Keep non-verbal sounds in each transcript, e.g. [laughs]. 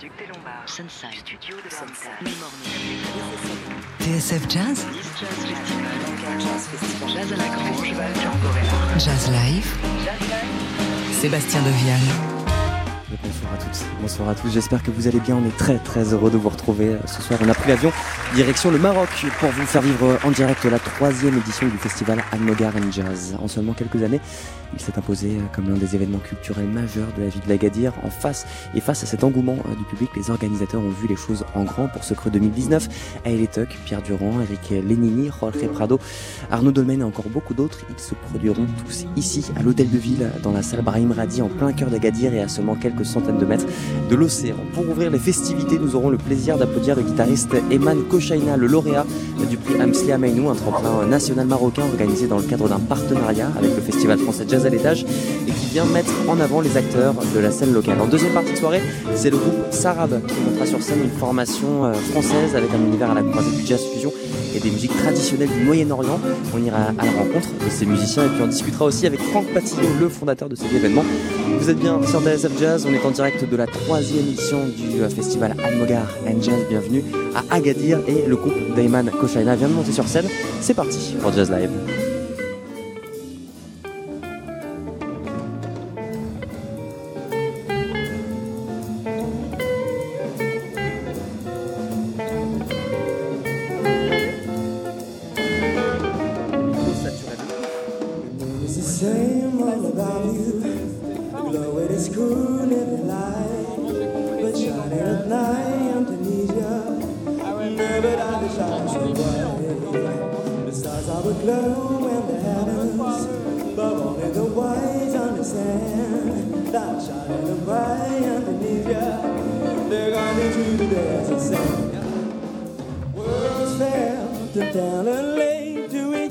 Duc des Lombards, Sunside, Studio de Sunside, TSF Jazz Jazz Festival, Jazz à la Grange, Jazz Live. Sébastien Deviane Bonsoir à toutes, bonsoir à tous, j'espère que vous allez bien, on est très très heureux de vous retrouver euh, ce soir. On a pris l'avion direction le Maroc pour vous faire vivre en direct la troisième édition du festival Almogar and Jazz. En seulement quelques années, il s'est imposé euh, comme l'un des événements culturels majeurs de la ville de l'Agadir. En face et face à cet engouement euh, du public, les organisateurs ont vu les choses en grand pour ce creux 2019. Aël Tuck, Pierre Durand, Eric Lénini, Jorge Prado, Arnaud Dolmen et encore beaucoup d'autres. Ils se produiront tous ici à l'hôtel de ville dans la salle Brahim Radi en plein cœur d'Agadir et à seulement quelques centaines de mètres de l'océan. Pour ouvrir les festivités, nous aurons le plaisir d'applaudir le guitariste Eman Kochaina, le lauréat du prix Amsli Ameinou, un tremplin national marocain organisé dans le cadre d'un partenariat avec le festival français Jazz à l'étage et qui vient mettre en avant les acteurs de la scène locale. En deuxième partie de soirée, c'est le groupe Sarab qui montera sur scène une formation euh, française avec un univers à la croisée du jazz fusion des musiques traditionnelles du Moyen-Orient. On ira à la rencontre de ces musiciens et puis on discutera aussi avec Franck Patillon, le fondateur de cet événement. Vous êtes bien sur TSF Jazz, on est en direct de la troisième édition du euh, festival Almogar and Jazz. Bienvenue à Agadir et le groupe Dayman Koshaina vient de monter sur scène. C'est parti pour Jazz Live.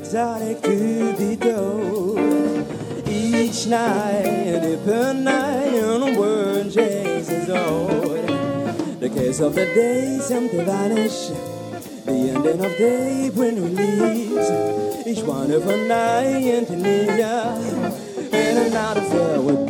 Exotic be told. Each night, a different night, and a word chases old. The case of the day to vanish. The ending of day when we leaves. Each wonderful night in Tunisia, and out of there with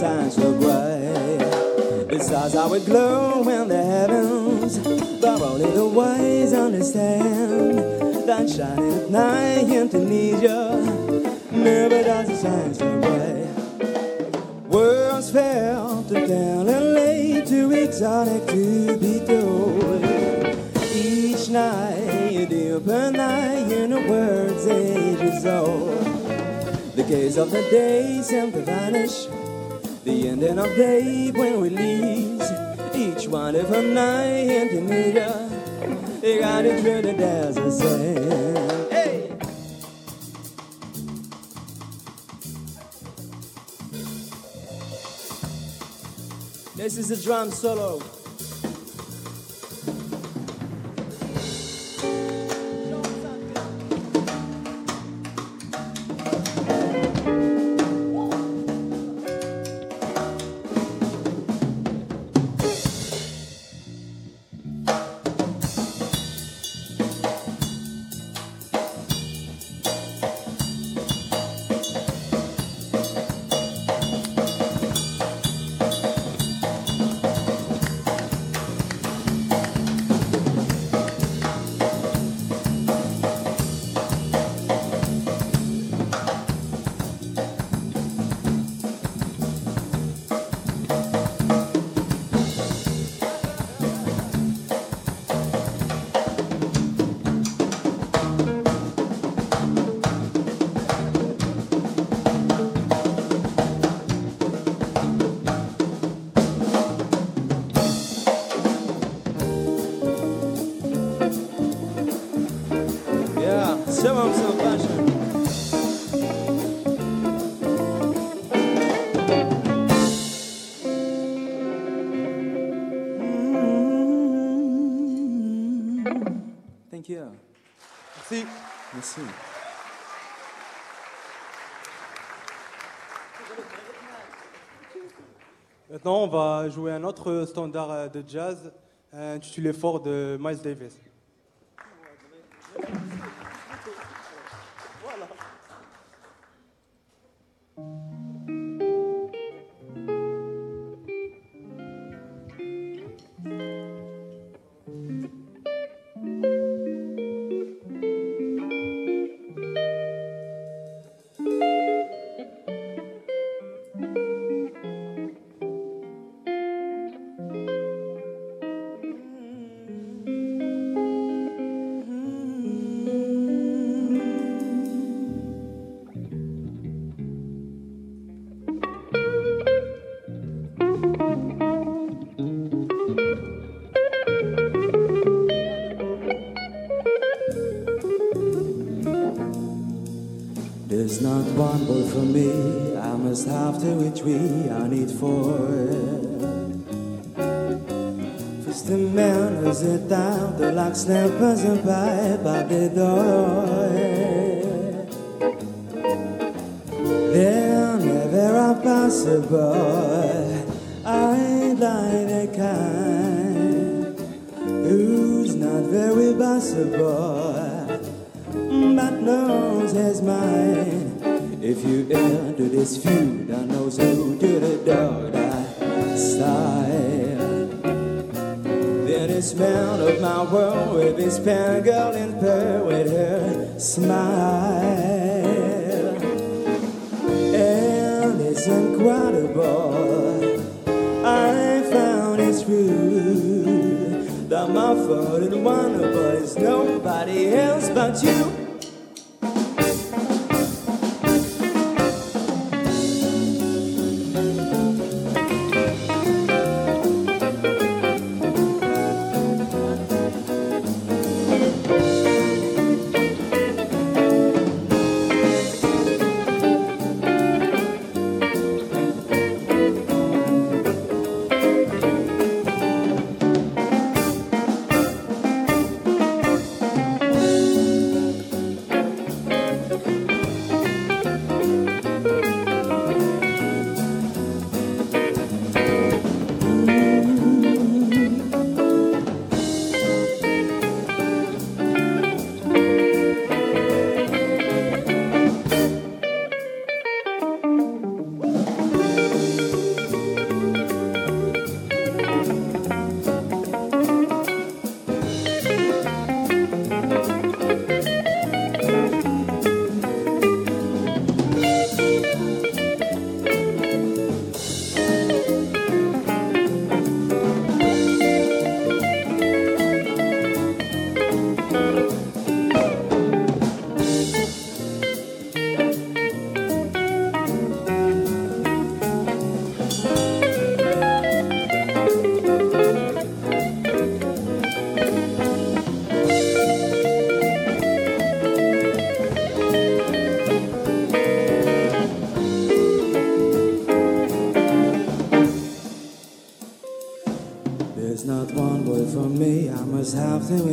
It shine so bright. The stars are would glow in the heavens, but only the wise understand that shining at night in Tunisia. Never does it shine so bright. World's fair to tell and late, too exotic to be told. Each night, a different night, in a word's ages old. The gaze of the day seem to vanish. The ending of day when we leave. Each one of a night in Tunisia. They got it treated as a sand. Hey! This is a drum solo. Maintenant, on va jouer un autre standard de jazz euh, intitulé Fort de Miles Davis. snappers and by by the door. Pen girl in pearl with her smile. And it's incredible. I found it's true that my fault is wonderful. It's nobody else but you.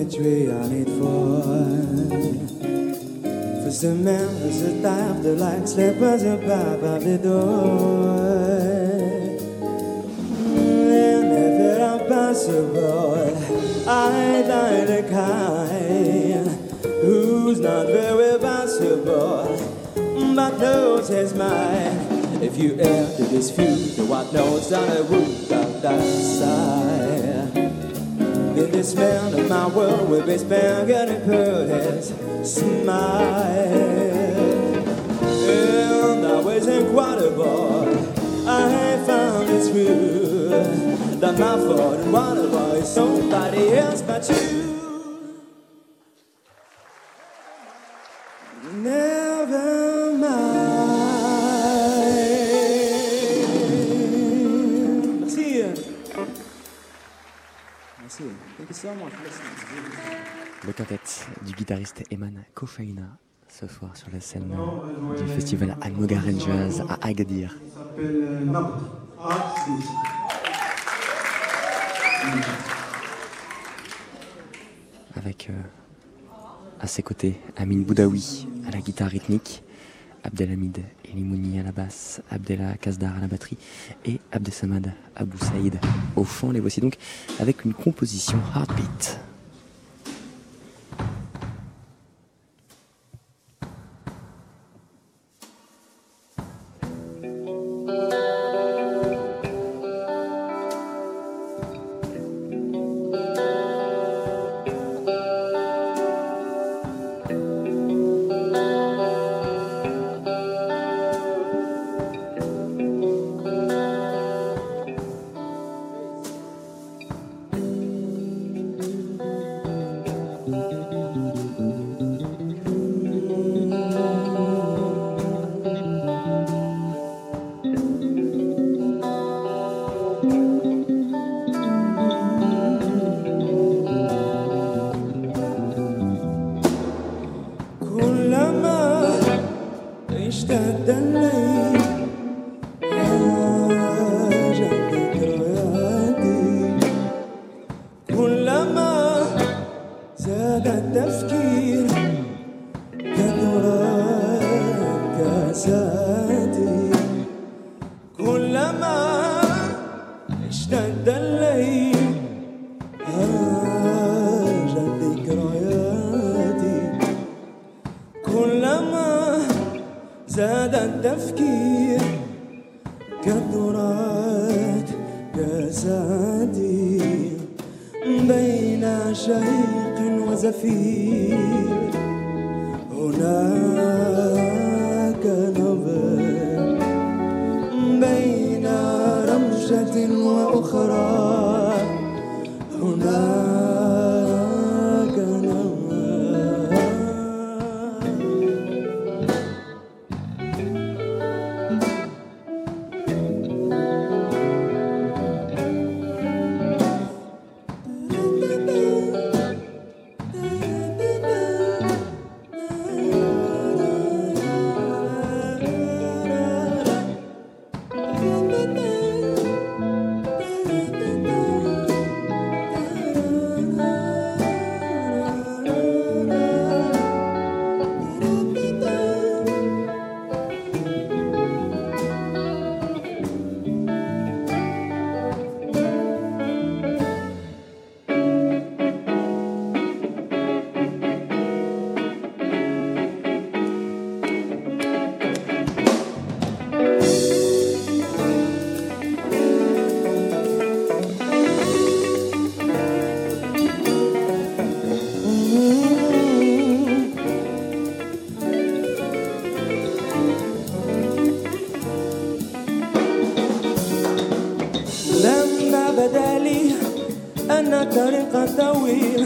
het jaar niet voor. Voor de mensen, ze tafellijk, slippen ze papa weer door. En even like uiteindelijk kind Who's not very possible, but knows his mind. If you ever dispute what knows on a roof of that side. Then this man of my world with his bang and put his smile. And that was incredible. I found it's true that my fault and one of somebody else but you. Guitariste Eman Kofaina ce soir sur la scène du festival Almogar Jazz à Agadir. avec euh, à ses côtés Amin Boudaoui à la guitare rythmique, Abdelhamid Elimouni à la basse, Abdella Kazdar à la batterie et Abdesamad Abou Saïd au chant. Les voici donc avec une composition Heartbeat. Just the way.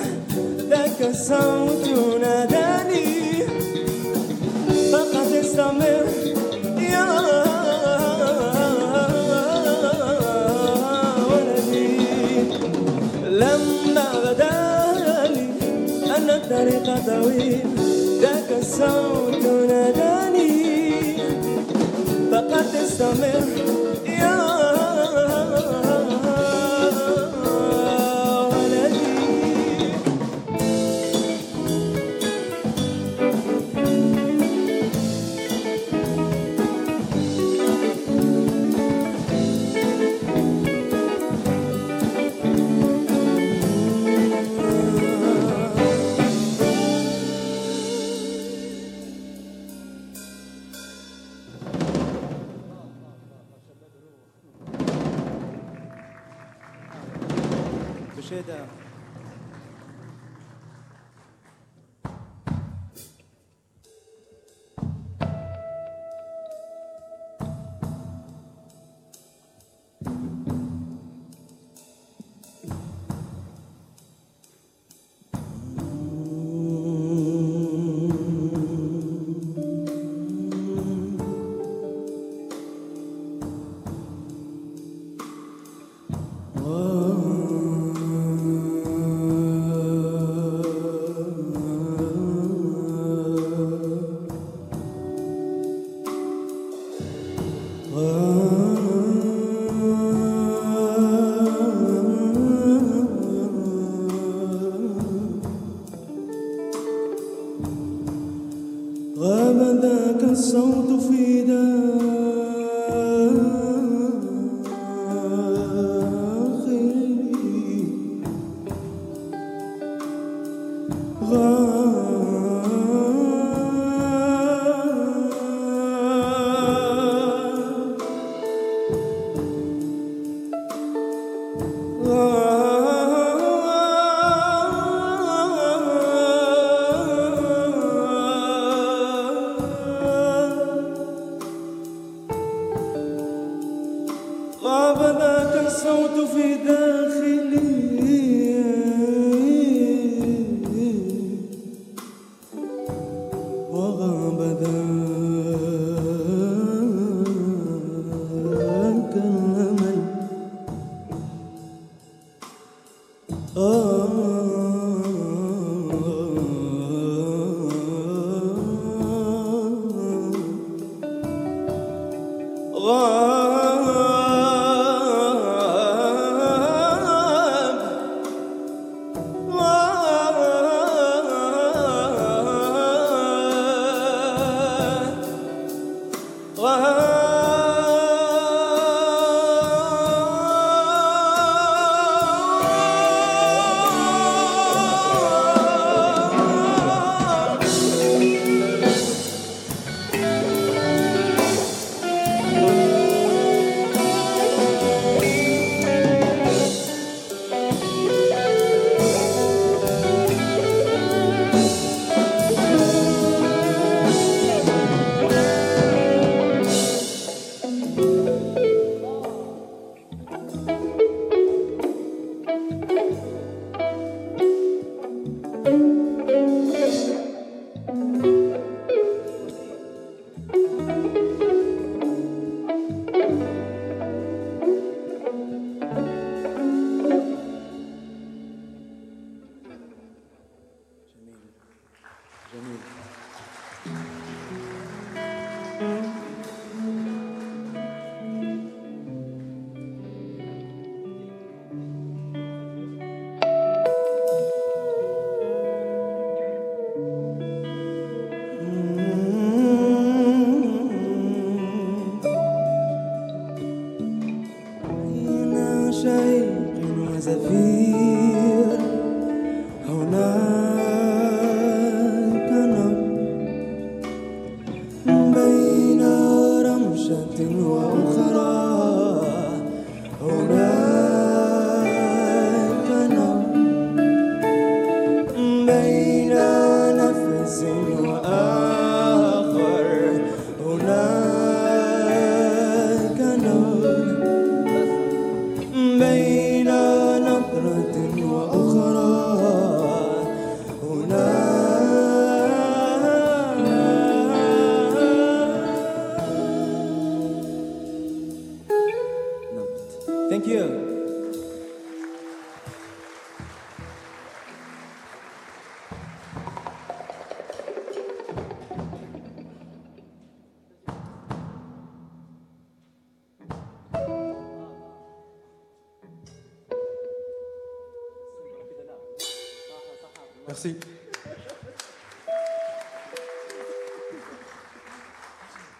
Merci.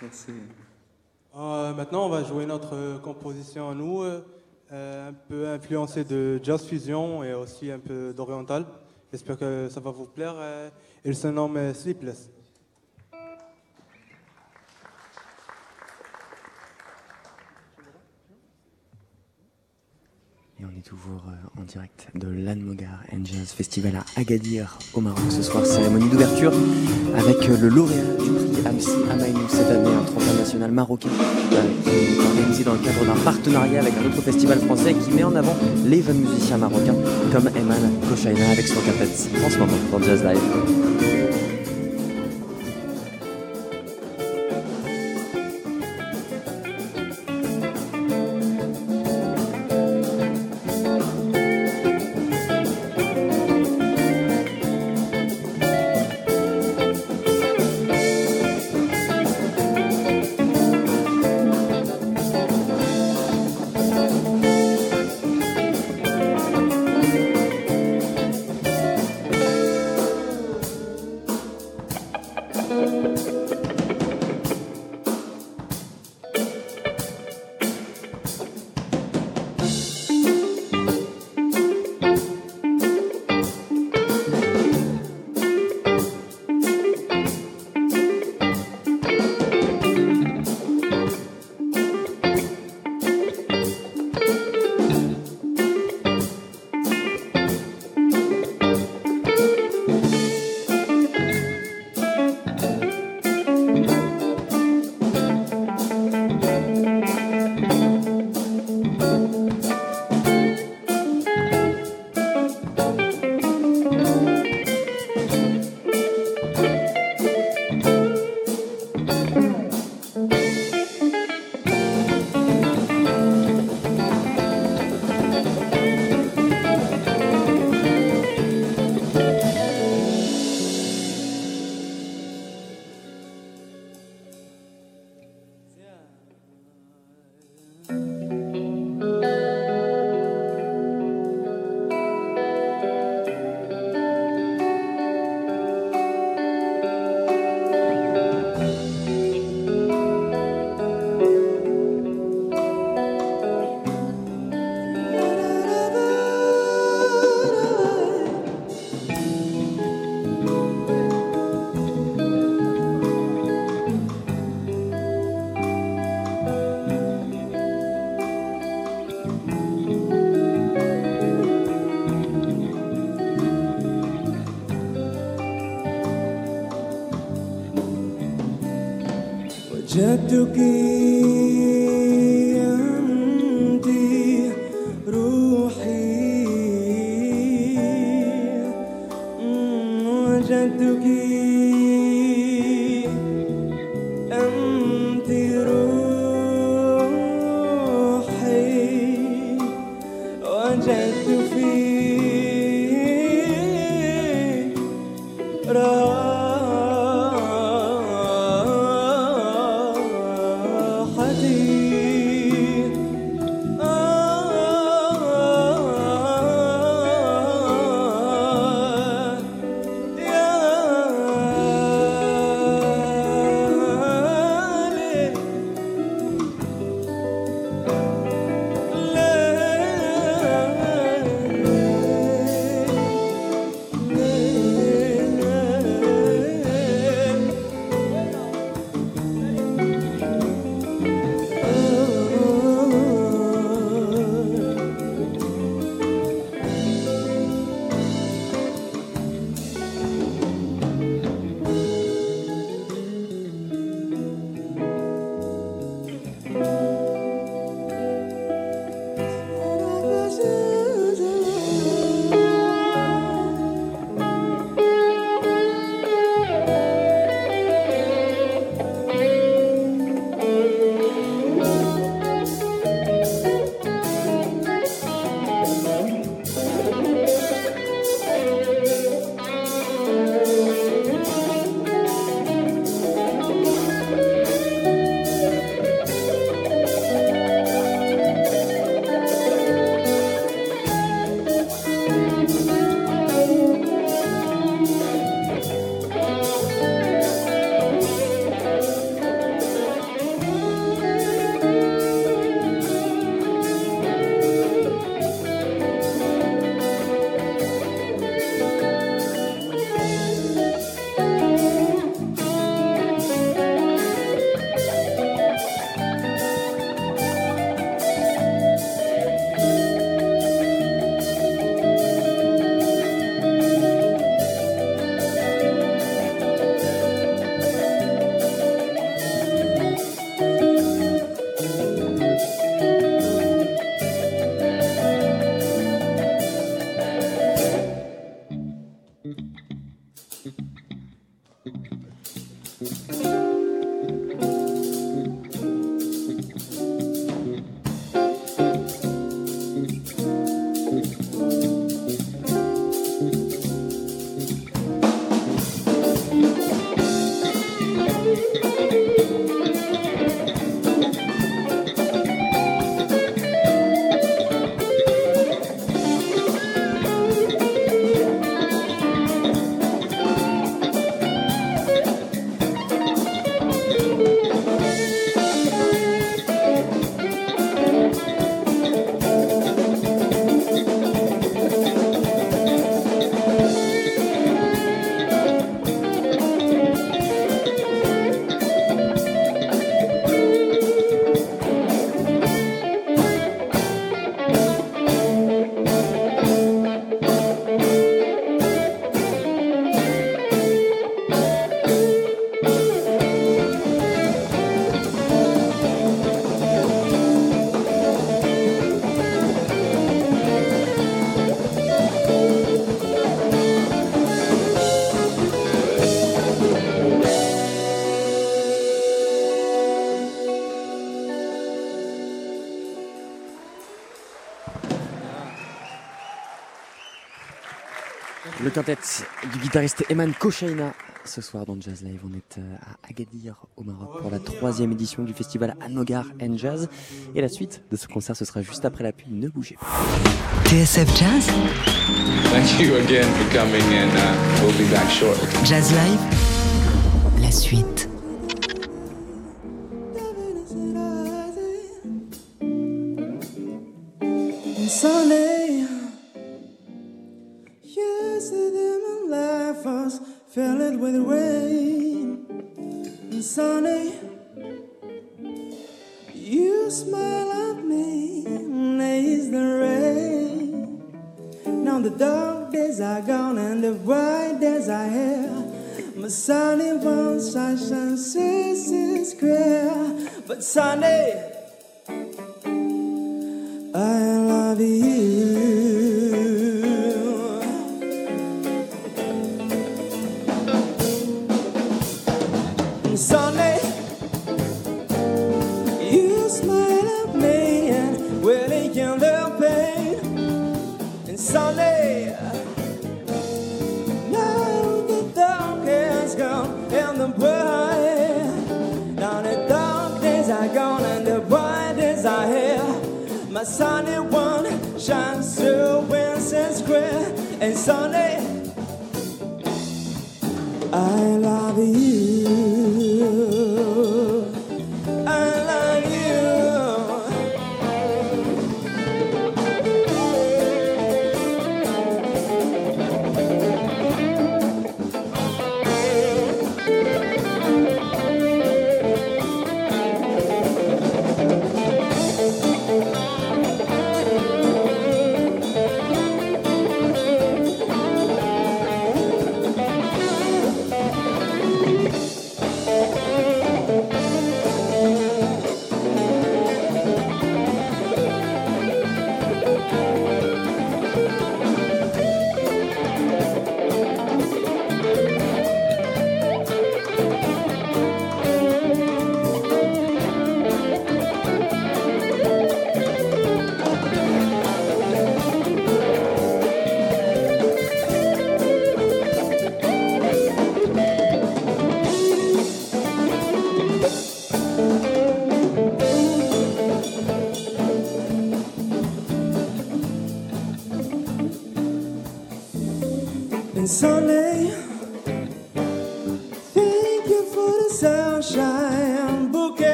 Merci. Euh, maintenant, on va jouer notre composition à nous, euh, un peu influencée de jazz fusion et aussi un peu d'oriental. J'espère que ça va vous plaire. Il se nomme Sleepless. Toujours euh, en direct de l'Anmogar Jazz Festival à Agadir au Maroc ce soir, cérémonie d'ouverture avec euh, le lauréat du prix Amsi Amaïnou cette année, un tremplin national marocain euh, qui est organisé dans le cadre d'un partenariat avec un autre festival français qui met en avant les jeunes musiciens marocains comme Eman Koshaina avec son quartet en ce moment dans Jazz Live. Jatuki Le quintet du guitariste Eman Kochaina. Ce soir dans Jazz Live, on est euh, à Agadir au Maroc pour la troisième édition du festival Anogar and Jazz. Et la suite de ce concert, ce sera juste après la pub. Ne bougez pas. TSF Jazz, Thank you again for coming, and uh, we'll be back shortly. Jazz Live, la suite.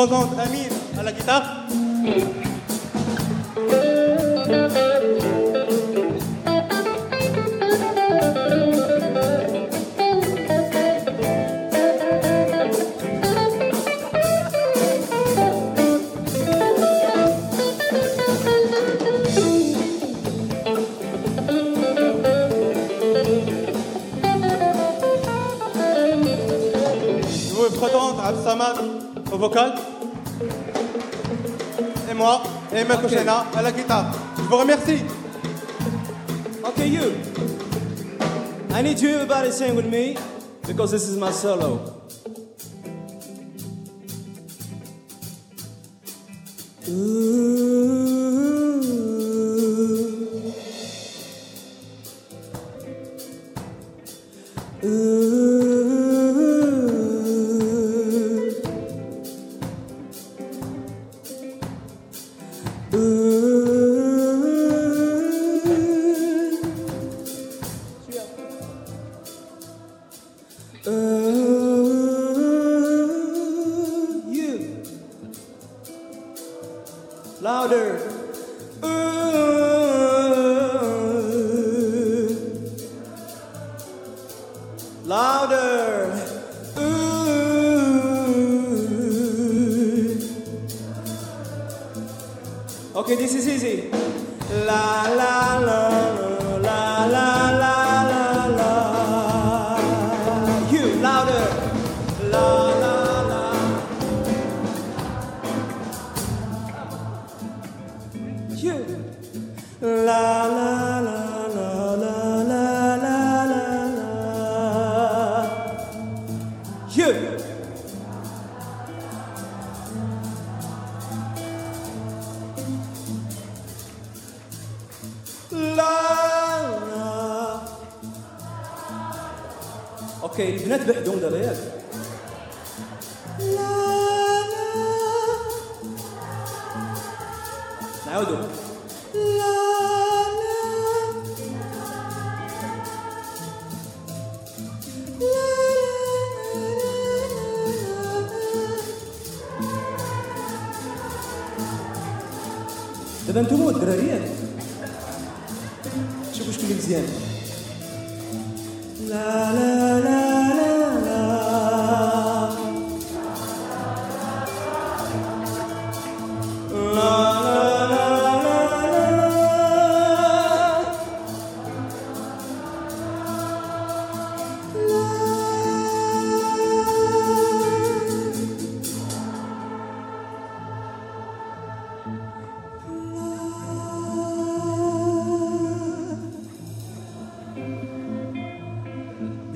خدا امین. prochaine hein, à la guitare. Je vous remercie. Okay, you. I need you everybody sing with me because this is my solo.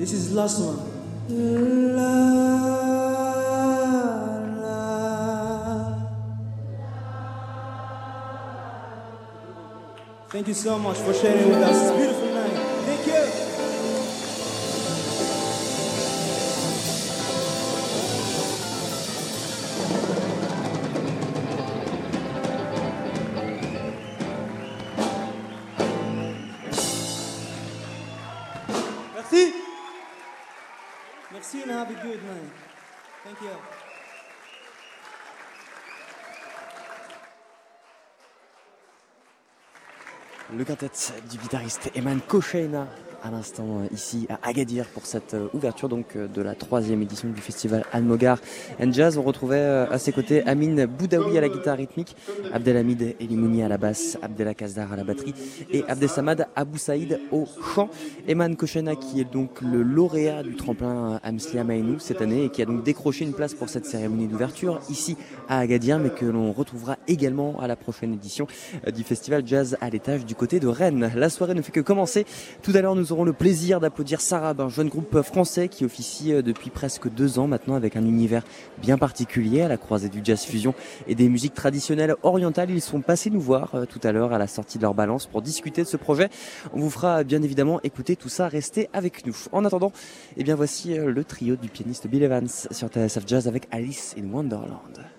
This is last one. La, la. Thank you so much for sharing with us this beautiful Le quintet du guitariste Eman Kocheina à l'instant euh, ici à Agadir pour cette euh, ouverture donc euh, de la troisième édition du festival Almogar and Jazz. On retrouvait à ses côtés Amine Boudaoui à la guitare rythmique, Abdelhamid Elimouni à la basse, Abdellah Kazdar à la batterie et Abdesamad Abou Saïd au chant. Eman Kocheina qui est donc le lauréat du tremplin Amslia Mainou cette année et qui a donc décroché une place pour cette cérémonie d'ouverture ici à Agadir mais que l'on retrouvera également à la prochaine édition euh, du festival Jazz à l'étage du côté de Rennes. La soirée ne fait que commencer. Tout à l'heure, nous aurons le plaisir d'applaudir Sarab, un jeune groupe français qui officie euh, depuis presque deux ans maintenant avec un univers bien particulier à la croisée du jazz fusion et des musiques traditionnelles orientales. Ils sont passés nous voir euh, tout à l'heure à la sortie de leur balance pour discuter de ce projet. On vous fera bien évidemment écouter tout ça. Restez avec nous. En attendant, eh bien voici le trio du pianiste Bill Evans sur TSF Jazz avec Alice in Wonderland.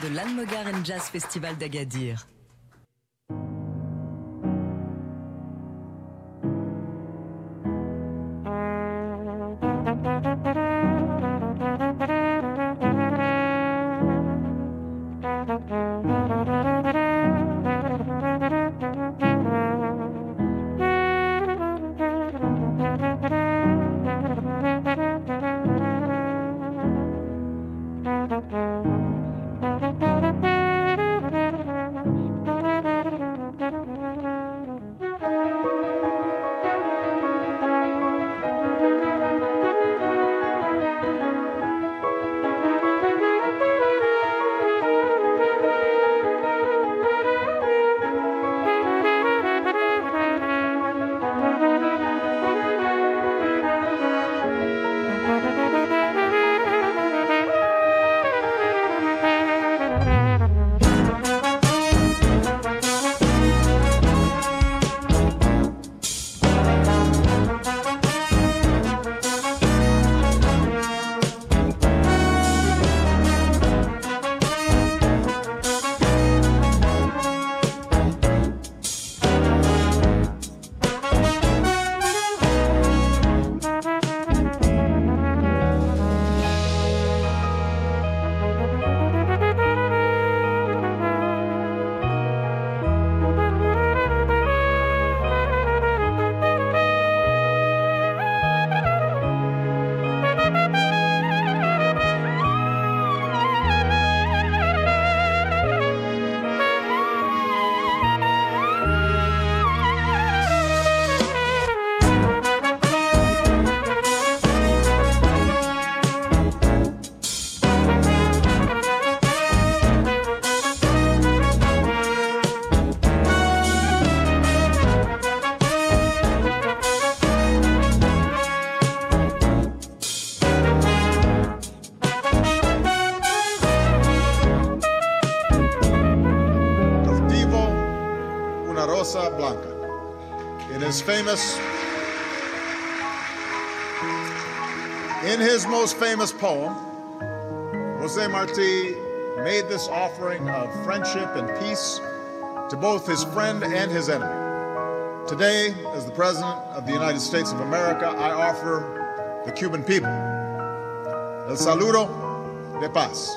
De l'Almogar Jazz Festival d'Agadir. Famous In his most famous poem, Jose Marti made this offering of friendship and peace to both his friend and his enemy. Today, as the President of the United States of America, I offer the Cuban people el saludo de paz.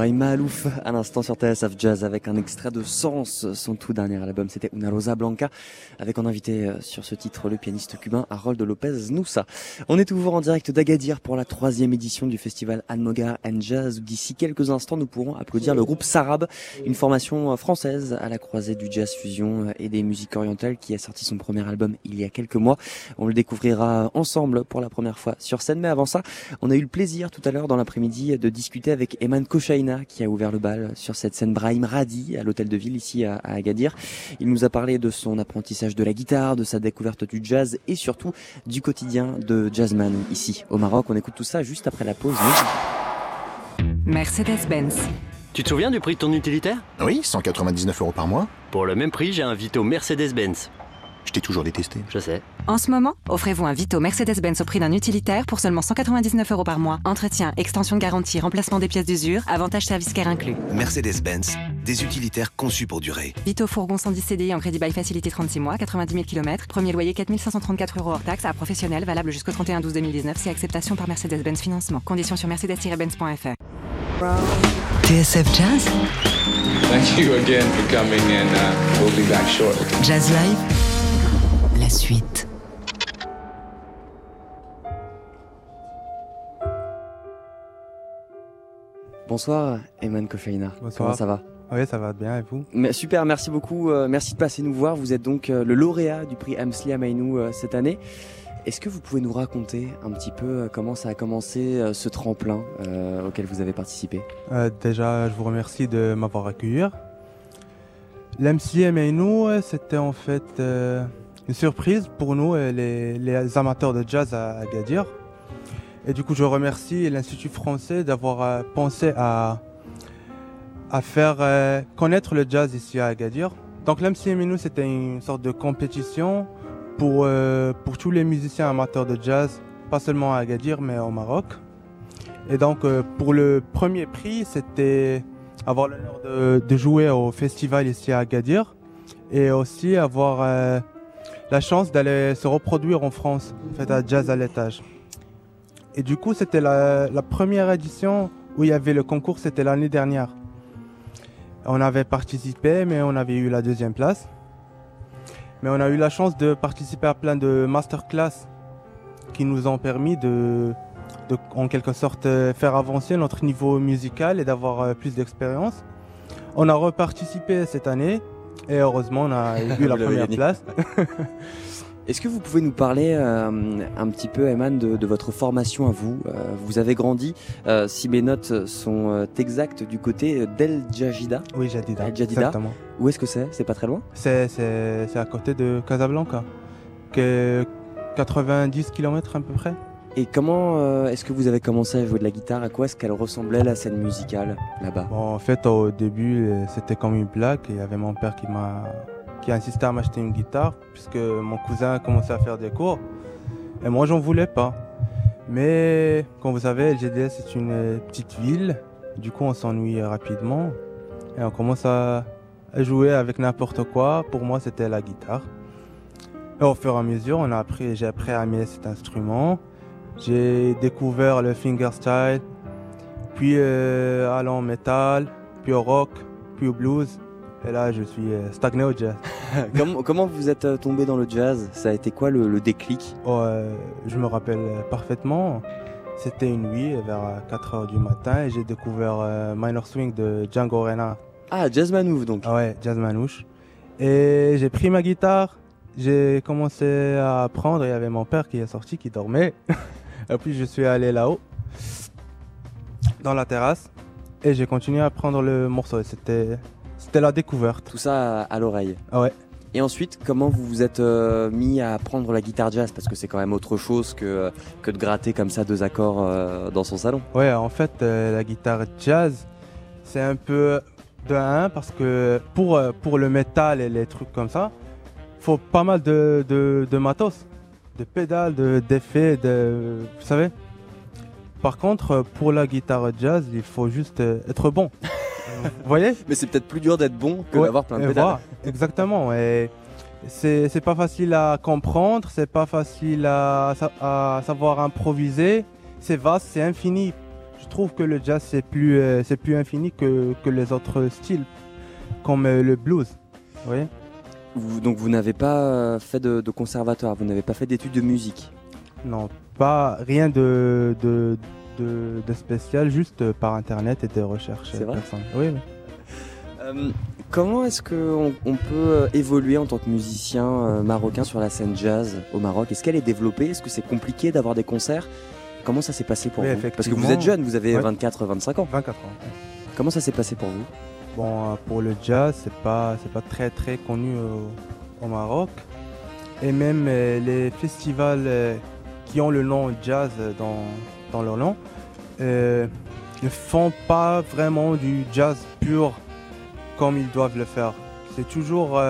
Ibrahim Mahalouf à l'instant sur TSF Jazz avec un extrait de Sens, son tout dernier album c'était Una Rosa Blanca avec en invité euh, sur ce titre le pianiste cubain Harold Lopez Noussa. On est toujours en direct d'Agadir pour la troisième édition du festival Anmogar and Jazz. D'ici quelques instants nous pourrons applaudir le groupe Sarab, une formation euh, française à la croisée du jazz fusion euh, et des musiques orientales qui a sorti son premier album il y a quelques mois. On le découvrira ensemble pour la première fois sur scène mais avant ça on a eu le plaisir tout à l'heure dans l'après-midi de discuter avec Eman Koshaina qui a ouvert le bal sur cette scène Brahim Radi à l'hôtel de ville ici à, Agadir. Il nous a parlé de son apprentissage de la guitare, de sa découverte du jazz et surtout du quotidien de jazzman ici au Maroc. On écoute tout ça juste après la pause. Mercedes-Benz. Tu te souviens du prix de ton utilitaire? Oui, 199 euros par mois. Pour le même prix, j'ai un Vito Mercedes-Benz. Je t'ai toujours détesté. Je sais. En ce moment, offrez-vous un Vito Mercedes-Benz au prix d'un utilitaire pour seulement 199 euros par mois. Entretien, extension de garantie, remplacement des pièces d'usure, avantage service care inclus. Mercedes-Benz, des utilitaires conçus pour durer. Vito fourgon 110 CDI en crédit by facilité 36 mois, 90 000 km, premier loyer 4534 euros hors taxe à professionnel, valable jusqu'au 31 12 2019 si acceptation par Mercedes-Benz Financement. Conditions sur mercedes-benz.fr. TSF Jazz? Thank you again for coming and uh, we'll be back shortly. Jazz Live? La suite. Bonsoir, Eman Kofeina. Bonsoir. Comment ça va Oui, ça va bien et vous Mais Super, merci beaucoup. euh, merci de passer nous voir. Vous êtes donc euh, le lauréat du prix Amsli Amainou euh, cette année. Est-ce que vous pouvez nous raconter un petit peu comment ça a commencé euh, ce tremplin euh, auquel vous avez participé? Euh, Déjà, je vous remercie de m'avoir accueilli. L'MCM et nous, euh, c'était en fait euh, une surprise pour nous, les, amateurs de jazz à Agadir. Et du coup, je remercie l'Institut français d'avoir euh, pensé à, faire euh, connaître le jazz ici à Agadir. Donc l'MCM et nous, c'était une sorte de compétition pour, euh, pour tous les musiciens amateurs de jazz, pas seulement à Agadir, mais au Maroc. Et donc, pour le premier prix, c'était avoir l'honneur de, jouer au festival ici à Agadir et aussi avoir la chance d'aller se reproduire en France, fait, à Jazz à l'étage. Et du coup, c'était la, la première édition où il y avait le concours, c'était l'année dernière. On avait participé, mais on avait eu la deuxième place. Mais on a eu la chance de participer à plein de masterclass qui nous ont permis de, de en quelque sorte, euh, faire avancer notre niveau musical et d'avoir euh, plus d'expérience. On a reparticipé cette année et heureusement, on a [laughs] eu la première place. [laughs] Est-ce que vous pouvez nous parler euh, un petit peu, Eman, de, de votre formation à vous Euh, Vous avez grandi, euh, si mes notes sont exactes, du côté d'El Djadida. Oui, Jadida. El Jadida. Exactement. Où est-ce que c'est? C'est pas très loin? C'est à côté de Casablanca, que 90 km à peu près. Et comment euh, est-ce que vous avez commencé à jouer de la guitare? À quoi est-ce qu'elle ressemblait la scène musicale là-bas? En fait, au début, euh, c'était comme une blague. Il y avait mon père qui m'a qui a insisté à m'acheter une guitare puisque mon cousin a commencé à faire des cours et moi j'en voulais pas. Mais comme vous savez, LGDS c'est une euh, petite ville, du coup on s'ennuie rapidement et on commence à, à jouer avec n'importe quoi. Pour moi c'était la guitare. Et au fur et à mesure, on a appris, j'ai appris à aimer cet instrument. J'ai découvert le fingerstyle, puis euh, allant au métal, puis au rock, puis au blues. Et là, je suis euh, stagné au jazz. [laughs] comment, comment vous êtes euh, tombé dans le jazz? Ça a été quoi le, le déclic? Oh, euh, je me rappelle parfaitement. C'était une nuit vers 4 heures du matin et j'ai découvert euh, Minor Swing de Django Reinhardt. Ah, Jazz Manouf donc. Ah ouais, jazz manouche. Et j'ai pris ma guitare, j'ai commencé à apprendre. Il y avait mon père qui est sorti, qui dormait. [laughs] et puis je suis allé là-haut, dans la terrasse, et j'ai continué à apprendre le morceau. C'était, c'était la découverte. Tout ça à, l'oreille. Ah ouais. Et ensuite, comment vous vous êtes euh, mis à apprendre la guitare jazz? Parce que c'est quand même autre chose que, euh, que de gratter comme ça deux accords euh, dans son salon. Ouais, en fait, euh, la guitare jazz, c'est un peu de un parce que pour, pour le métal et les trucs comme ça, faut pas mal de, de, de matos, de pédales, de- d'effets, de, vous savez. Par contre, euh, pour la guitare jazz, il faut juste euh, être bon. [laughs] Vous voyez? Mais c'est peut-être plus dur d'être bon que Ouais, d'avoir plein de et pédales. voilà, exactement. Et c'est c'est pas facile à comprendre, c'est pas facile à, sa- à savoir improviser. C'est vaste, c'est infini. je trouve que le jazz c'est plus, euh, c'est plus infini que, que les autres styles, comme euh, le blues. Vous voyez Vous- donc vous n'avez pas euh, fait de, de conservatoire, vous n'avez pas fait d'études de musique? Non, pas rien de, de, de, de spécial, juste par internet et des recherches. C'est vrai? Oui, oui. Euh, comment est-ce qu'on on peut euh, évoluer en tant que musicien euh, marocain sur la scène jazz au Maroc? Est-ce qu'elle est développée? Est-ce que c'est compliqué d'avoir des concerts? Comment ça s'est passé pour Oui, vous? Parce que vous êtes jeune, vous avez Ouais. 24-25 ans. 24 ans. Comment ça s'est passé pour vous? Euh, pour le jazz, c'est pas, c'est pas très très connu au, Maroc. Et même euh, les festivals euh, qui ont le nom jazz dans, leur nom ne font pas vraiment du jazz pur comme ils doivent le faire. C'est toujours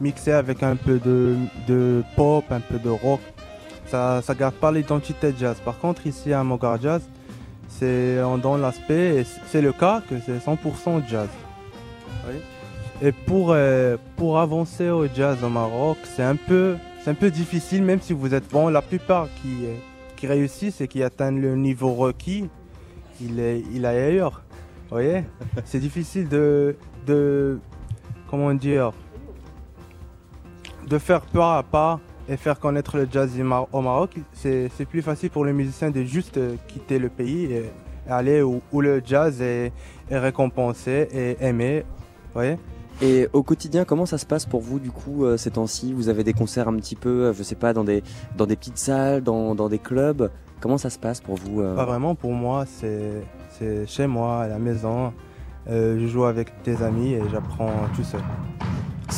mixé avec un peu de, pop, un peu de rock. Ça ne garde pas l'identité jazz. Par contre, ici à Mogar Jazz, c'est on donne l'aspect, c'est le cas que c'est 100% jazz. Oui. Et pour, euh, pour avancer au jazz au Maroc, c'est un, peu, un peu difficile, même si vous êtes bon. La plupart qui, qui réussissent et qui atteignent le niveau requis, il est, il est ailleurs. Vous voyez? [laughs] C'est difficile de, de. Comment dire? De faire pas à pas et faire connaître le jazz au Mar- au Maroc. C'est plus facile pour les musiciens de juste euh, quitter le pays et, et aller où, où le jazz est, est récompensé et aimé. Et au quotidien, comment ça se passe pour vous du coup euh, ces temps-ci? Vous avez des concerts un petit peu, euh, je sais pas, dans des, dans des petites salles, dans, dans des clubs? Comment ça se passe pour vous euh? Pas vraiment, pour moi, c'est chez moi, à la maison. Je joue avec des amis et j'apprends tout seul.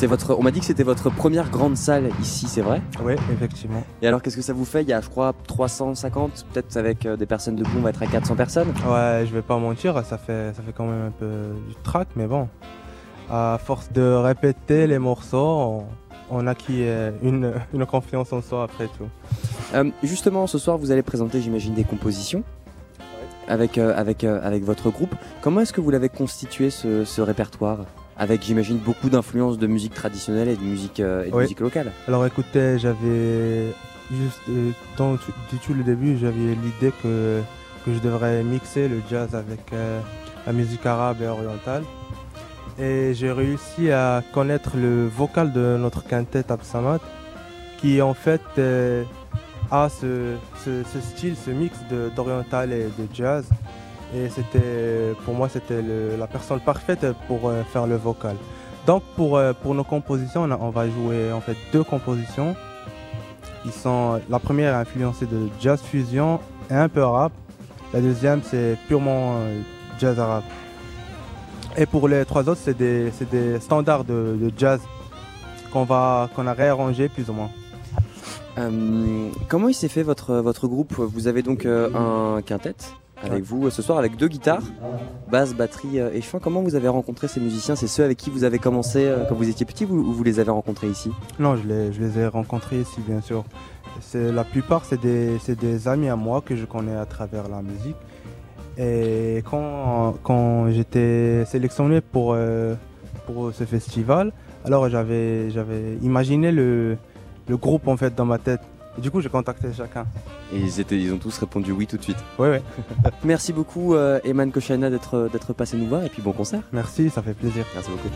Votre, on m'a dit que c'était votre première grande salle ici, c'est vrai? Oui, effectivement. Et alors, qu'est-ce que ça vous fait? Il y a, je crois, 350, peut-être avec des personnes debout, on va être à 400 personnes? Ouais, je vais pas mentir, ça fait, ça fait quand même un peu du track, mais bon. À force de répéter les morceaux, on, on acquis une, une confiance en soi après tout. Euh, justement, ce soir, vous allez présenter, j'imagine, des compositions avec, euh, avec, euh, avec votre groupe. Comment est-ce que vous l'avez constitué, ce, ce répertoire Avec, j'imagine, beaucoup d'influences de musique traditionnelle et de musique, euh, et de Oui. musique locale? Alors écoutez, j'avais juste euh, dans tout, du tout le début, j'avais l'idée que, que je devrais mixer le jazz avec euh, la musique arabe et orientale. Et j'ai réussi à connaître le vocal de notre quintet Absamat, qui en fait euh, a ce, style, ce mix d'oriental et de jazz. Et c'était, pour moi, c'était la personne parfaite pour euh, faire le vocal. Donc pour, euh, nos compositions, on, va jouer en fait deux compositions. Sont, la première est influencée de jazz fusion et un peu arabe. La deuxième, c'est purement jazz arabe. Et pour les trois autres, c'est des, des standards de, de jazz qu'on va qu'on a réarrangé plus ou moins. Euh, comment il s'est fait votre, votre groupe? Vous avez donc euh, un quintet avec vous euh, ce soir avec deux guitares, basse, batterie et chant. Comment vous avez rencontré ces musiciens? C'est ceux avec qui vous avez commencé quand vous étiez petit ou ou vous les avez rencontrés ici? Non, je les, je les ai rencontrés ici, bien sûr. La plupart, c'est des, c'est des amis à moi que je connais à travers la musique. Et quand, quand j'étais sélectionné pour, euh, pour ce festival, alors j'avais, j'avais imaginé le, le groupe en fait dans ma tête. Et du coup, j'ai contacté chacun. Et ils, étaient, ils ont tous répondu oui tout de suite. Oui, oui. [laughs] Merci beaucoup, euh, Eman Koshana, d'être d'être passé nous voir et puis bon concert. Merci, ça fait plaisir. Merci beaucoup.